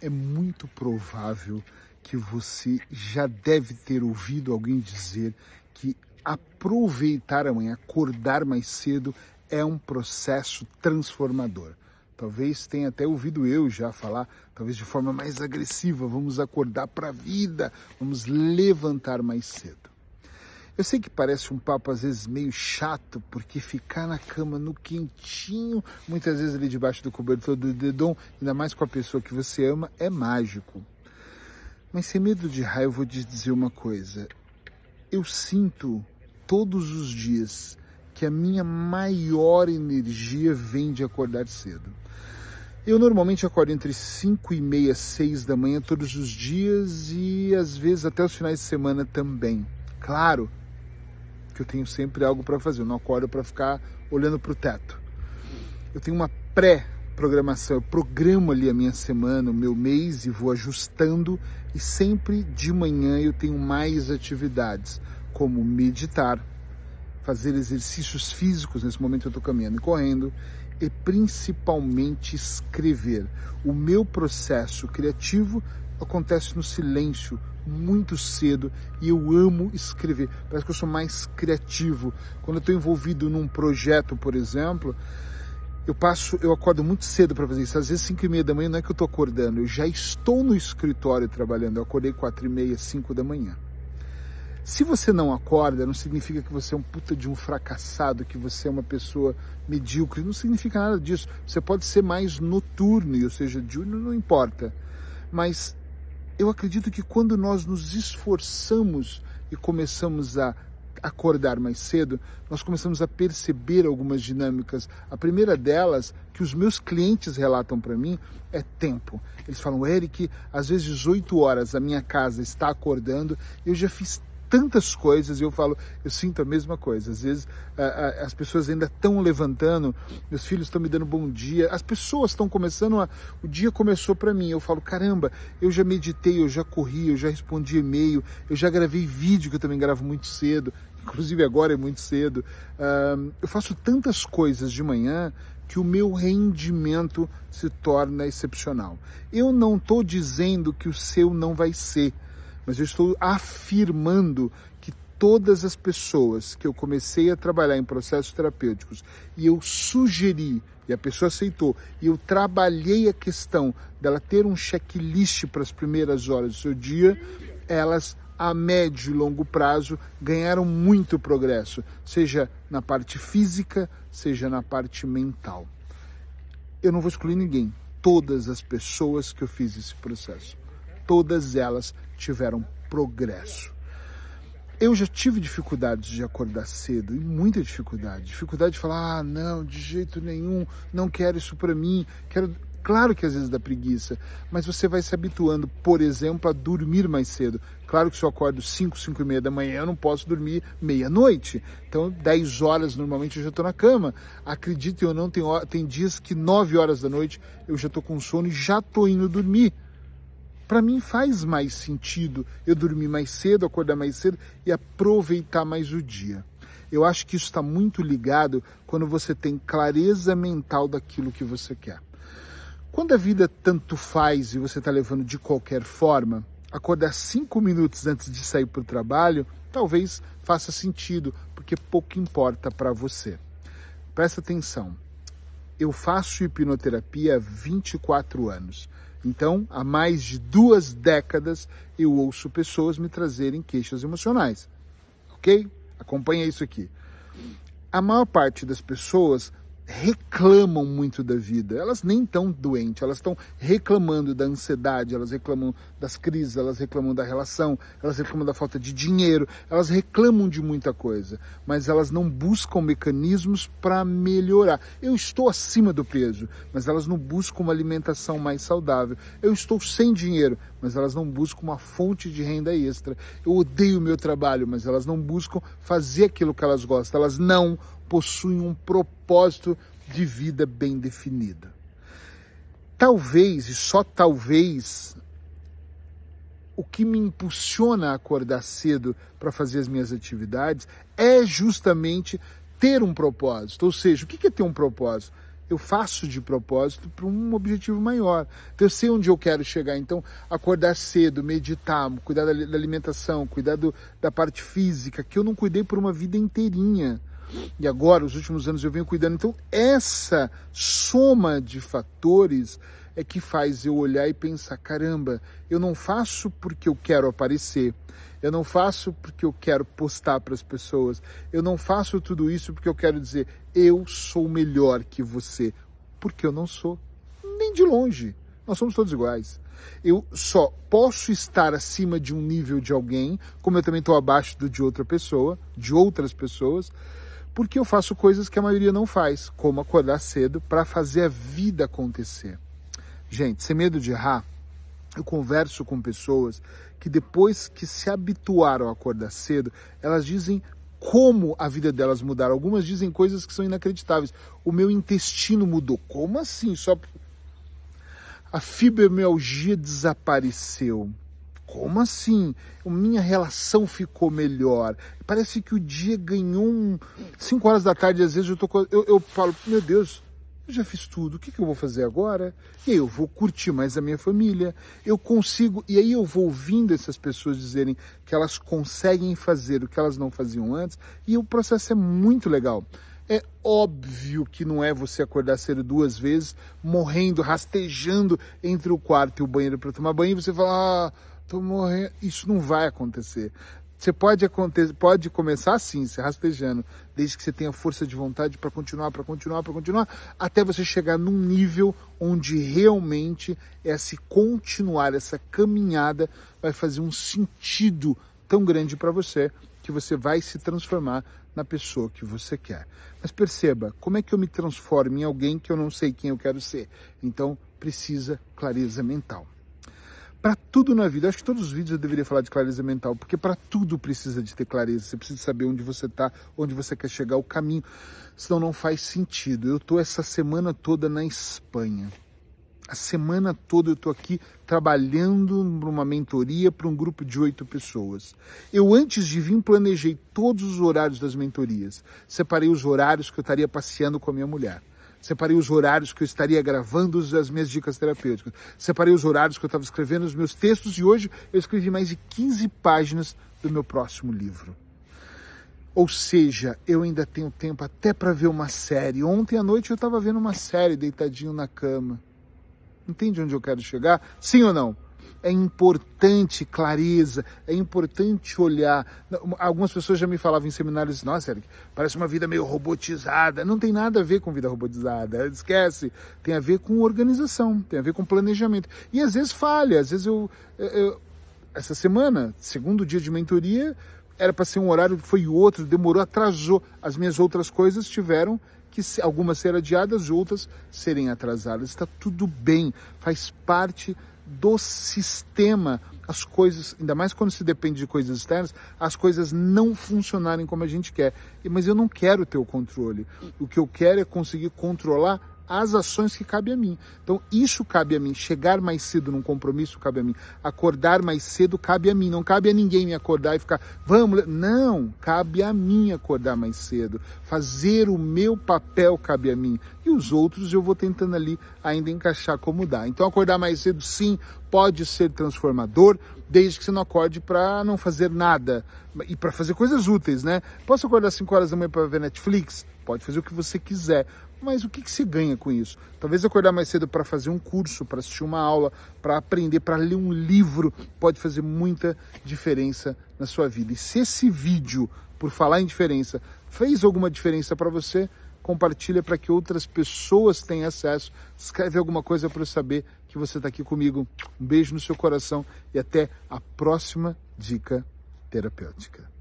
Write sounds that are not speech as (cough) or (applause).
é muito provável que você já deve ter ouvido alguém dizer que aproveitar amanhã, acordar mais cedo, é um processo transformador. Talvez tenha até ouvido eu já falar, talvez de forma mais agressiva, vamos acordar para a vida, vamos levantar mais cedo. Eu sei que parece um papo às vezes meio chato, porque ficar na cama no quentinho, muitas vezes ali debaixo do cobertor do dedão, ainda mais com a pessoa que você ama, é mágico. Mas sem medo de raiva, eu vou te dizer uma coisa. Eu sinto todos os dias que a minha maior energia vem de acordar cedo. Eu normalmente acordo entre 5 e meia, 6 da manhã todos os dias e às vezes até os finais de semana também. Claro, que eu tenho sempre algo para fazer. Eu não acordo para ficar olhando para o teto. Eu tenho uma pré-programação, eu programo ali a minha semana, o meu mês e vou ajustando. E sempre de manhã eu tenho mais atividades, como meditar, fazer exercícios físicos. Nesse momento eu estou caminhando e correndo. E principalmente escrever. O meu processo criativo acontece no silêncio, muito cedo e eu amo escrever. Parece que eu sou mais criativo. Quando eu estou envolvido num projeto, por exemplo, eu passo, eu acordo muito cedo para fazer isso. Às vezes 5 e meia da manhã não é que eu estou acordando, eu já estou no escritório trabalhando. Eu acordei 4 e meia, 5 da manhã. Se você não acorda, não significa que você é um puta de um fracassado, que você é uma pessoa medíocre. Não significa nada disso. Você pode ser mais noturno, ou seja, diurno não importa. Mas eu acredito que quando nós nos esforçamos e começamos a acordar mais cedo, nós começamos a perceber algumas dinâmicas. A primeira delas, que os meus clientes relatam para mim, é tempo. Eles falam, Eric, às vezes 18 horas a minha casa está acordando, eu já fiz tantas coisas e eu falo, eu sinto a mesma coisa. Às vezes a, a, as pessoas ainda estão levantando, meus filhos estão me dando bom dia, as pessoas estão começando a. O dia começou para mim. Eu falo, caramba, eu já meditei, eu já corri, eu já respondi e-mail, eu já gravei vídeo que eu também gravo muito cedo, (laughs) inclusive agora é muito cedo. Uh, eu faço tantas coisas de manhã que o meu rendimento se torna excepcional. Eu não estou dizendo que o seu não vai ser mas eu estou afirmando que todas as pessoas que eu comecei a trabalhar em processos terapêuticos e eu sugeri e a pessoa aceitou e eu trabalhei a questão dela ter um checklist para as primeiras horas do seu dia, elas a médio e longo prazo ganharam muito progresso, seja na parte física, seja na parte mental. Eu não vou excluir ninguém, todas as pessoas que eu fiz esse processo todas elas tiveram progresso. Eu já tive dificuldades de acordar cedo, e muita dificuldade. Dificuldade de falar, ah, não, de jeito nenhum, não quero isso para mim, quero. Claro que às vezes dá preguiça, mas você vai se habituando, por exemplo, a dormir mais cedo. Claro que se eu acordo 5, 5 e meia da manhã, eu não posso dormir meia-noite. Então, 10 horas normalmente eu já estou na cama. Acredite ou não, tem, tem dias que 9 horas da noite eu já estou com sono e já estou indo dormir para mim faz mais sentido eu dormir mais cedo, acordar mais cedo e aproveitar mais o dia. Eu acho que isso está muito ligado quando você tem clareza mental daquilo que você quer. Quando a vida tanto faz e você está levando de qualquer forma, acordar cinco minutos antes de sair para o trabalho talvez faça sentido, porque pouco importa para você. Presta atenção. Eu faço hipnoterapia há 24 anos. Então, há mais de duas décadas, eu ouço pessoas me trazerem queixas emocionais. Ok? Acompanha isso aqui. A maior parte das pessoas reclamam muito da vida. Elas nem estão doentes, elas estão reclamando da ansiedade, elas reclamam das crises, elas reclamam da relação, elas reclamam da falta de dinheiro, elas reclamam de muita coisa, mas elas não buscam mecanismos para melhorar. Eu estou acima do peso, mas elas não buscam uma alimentação mais saudável. Eu estou sem dinheiro, mas elas não buscam uma fonte de renda extra. Eu odeio o meu trabalho, mas elas não buscam fazer aquilo que elas gostam. Elas não possuem um propósito de vida bem definida. Talvez, e só talvez, o que me impulsiona a acordar cedo para fazer as minhas atividades é justamente ter um propósito. Ou seja, o que é ter um propósito? Eu faço de propósito para um objetivo maior. Então, eu sei onde eu quero chegar. Então, acordar cedo, meditar, cuidar da, alimentação, cuidar do, da parte física, que eu não cuidei por uma vida inteirinha. E agora, os últimos anos, eu venho cuidando. Então, essa soma de fatores é que faz eu olhar e pensar: caramba, eu não faço porque eu quero aparecer. Eu não faço porque eu quero postar para as pessoas. Eu não faço tudo isso porque eu quero dizer eu sou melhor que você. Porque eu não sou. Nem de longe. Nós somos todos iguais. Eu só posso estar acima de um nível de alguém, como eu também estou abaixo do de outra pessoa, de outras pessoas, porque eu faço coisas que a maioria não faz, como acordar cedo para fazer a vida acontecer. Gente, sem medo de errar, eu converso com pessoas que depois que se habituaram a acordar cedo, elas dizem como a vida delas mudaram. Algumas dizem coisas que são inacreditáveis. O meu intestino mudou. Como assim? Só a fibromialgia desapareceu. Como assim? Minha relação ficou melhor. Parece que o dia ganhou um. 5 horas da tarde, às vezes eu tô. Eu, eu falo, meu Deus, eu já fiz tudo, o que, que eu vou fazer agora? E aí eu vou curtir mais a minha família, eu consigo, e aí eu vou ouvindo essas pessoas dizerem que elas conseguem fazer o que elas não faziam antes, e o processo é muito legal. É óbvio que não é você acordar cedo duas vezes, morrendo, rastejando entre o quarto e o banheiro para tomar banho, e você fala, ah, tô morrendo. Isso não vai acontecer. Você pode, acontecer, pode começar assim, se rastejando, desde que você tenha força de vontade para continuar, para continuar, para continuar, até você chegar num nível onde realmente esse continuar, essa caminhada vai fazer um sentido tão grande para você que você vai se transformar na pessoa que você quer. Mas perceba, como é que eu me transformo em alguém que eu não sei quem eu quero ser? Então, precisa clareza mental para tudo na vida. Acho que todos os vídeos eu deveria falar de clareza mental, porque para tudo precisa de ter clareza. Você precisa saber onde você está, onde você quer chegar, o caminho. Senão não faz sentido. Eu estou essa semana toda na Espanha. A semana toda eu estou aqui trabalhando numa mentoria para um grupo de oito pessoas. Eu, antes de vir, planejei todos os horários das mentorias. Separei os horários que eu estaria passeando com a minha mulher. Separei os horários que eu estaria gravando as minhas dicas terapêuticas. Separei os horários que eu estava escrevendo os meus textos e hoje eu escrevi mais de 15 páginas do meu próximo livro. Ou seja, eu ainda tenho tempo até para ver uma série. Ontem à noite eu estava vendo uma série deitadinho na cama. Entende onde eu quero chegar? Sim ou não? É importante clareza, é importante olhar. Algumas pessoas já me falavam em seminários, nossa, Eric, parece uma vida meio robotizada. Não tem nada a ver com vida robotizada, esquece. Tem a ver com organização, tem a ver com planejamento. E às vezes falha, às vezes eu, eu essa semana, segundo dia de mentoria, era para ser um horário, foi outro, demorou, atrasou. As minhas outras coisas tiveram que algumas serem adiadas, outras serem atrasadas. Está tudo bem, faz parte do sistema, as coisas, ainda mais quando se depende de coisas externas, as coisas não funcionarem como a gente quer. Mas eu não quero ter o controle. O que eu quero é conseguir controlar as ações que cabe a mim. Então, isso cabe a mim. Chegar mais cedo num compromisso cabe a mim. Acordar mais cedo cabe a mim. Não cabe a ninguém me acordar e ficar, vamos. Não, cabe a mim acordar mais cedo. Fazer o meu papel cabe a mim. E os outros eu vou tentando ali ainda encaixar como dá. Então, acordar mais cedo, sim, pode ser transformador, desde que você não acorde para não fazer nada e para fazer coisas úteis, né? Posso acordar às 5 horas da manhã para ver Netflix? Pode fazer o que você quiser, mas o que, que se ganha com isso? Talvez acordar mais cedo para fazer um curso, para assistir uma aula, para aprender, para ler um livro, pode fazer muita diferença na sua vida. E se esse vídeo, por falar em diferença, fez alguma diferença para você, compartilha para que outras pessoas tenham acesso. Escreve alguma coisa para eu saber que você está aqui comigo. Um beijo no seu coração e até a próxima dica terapêutica.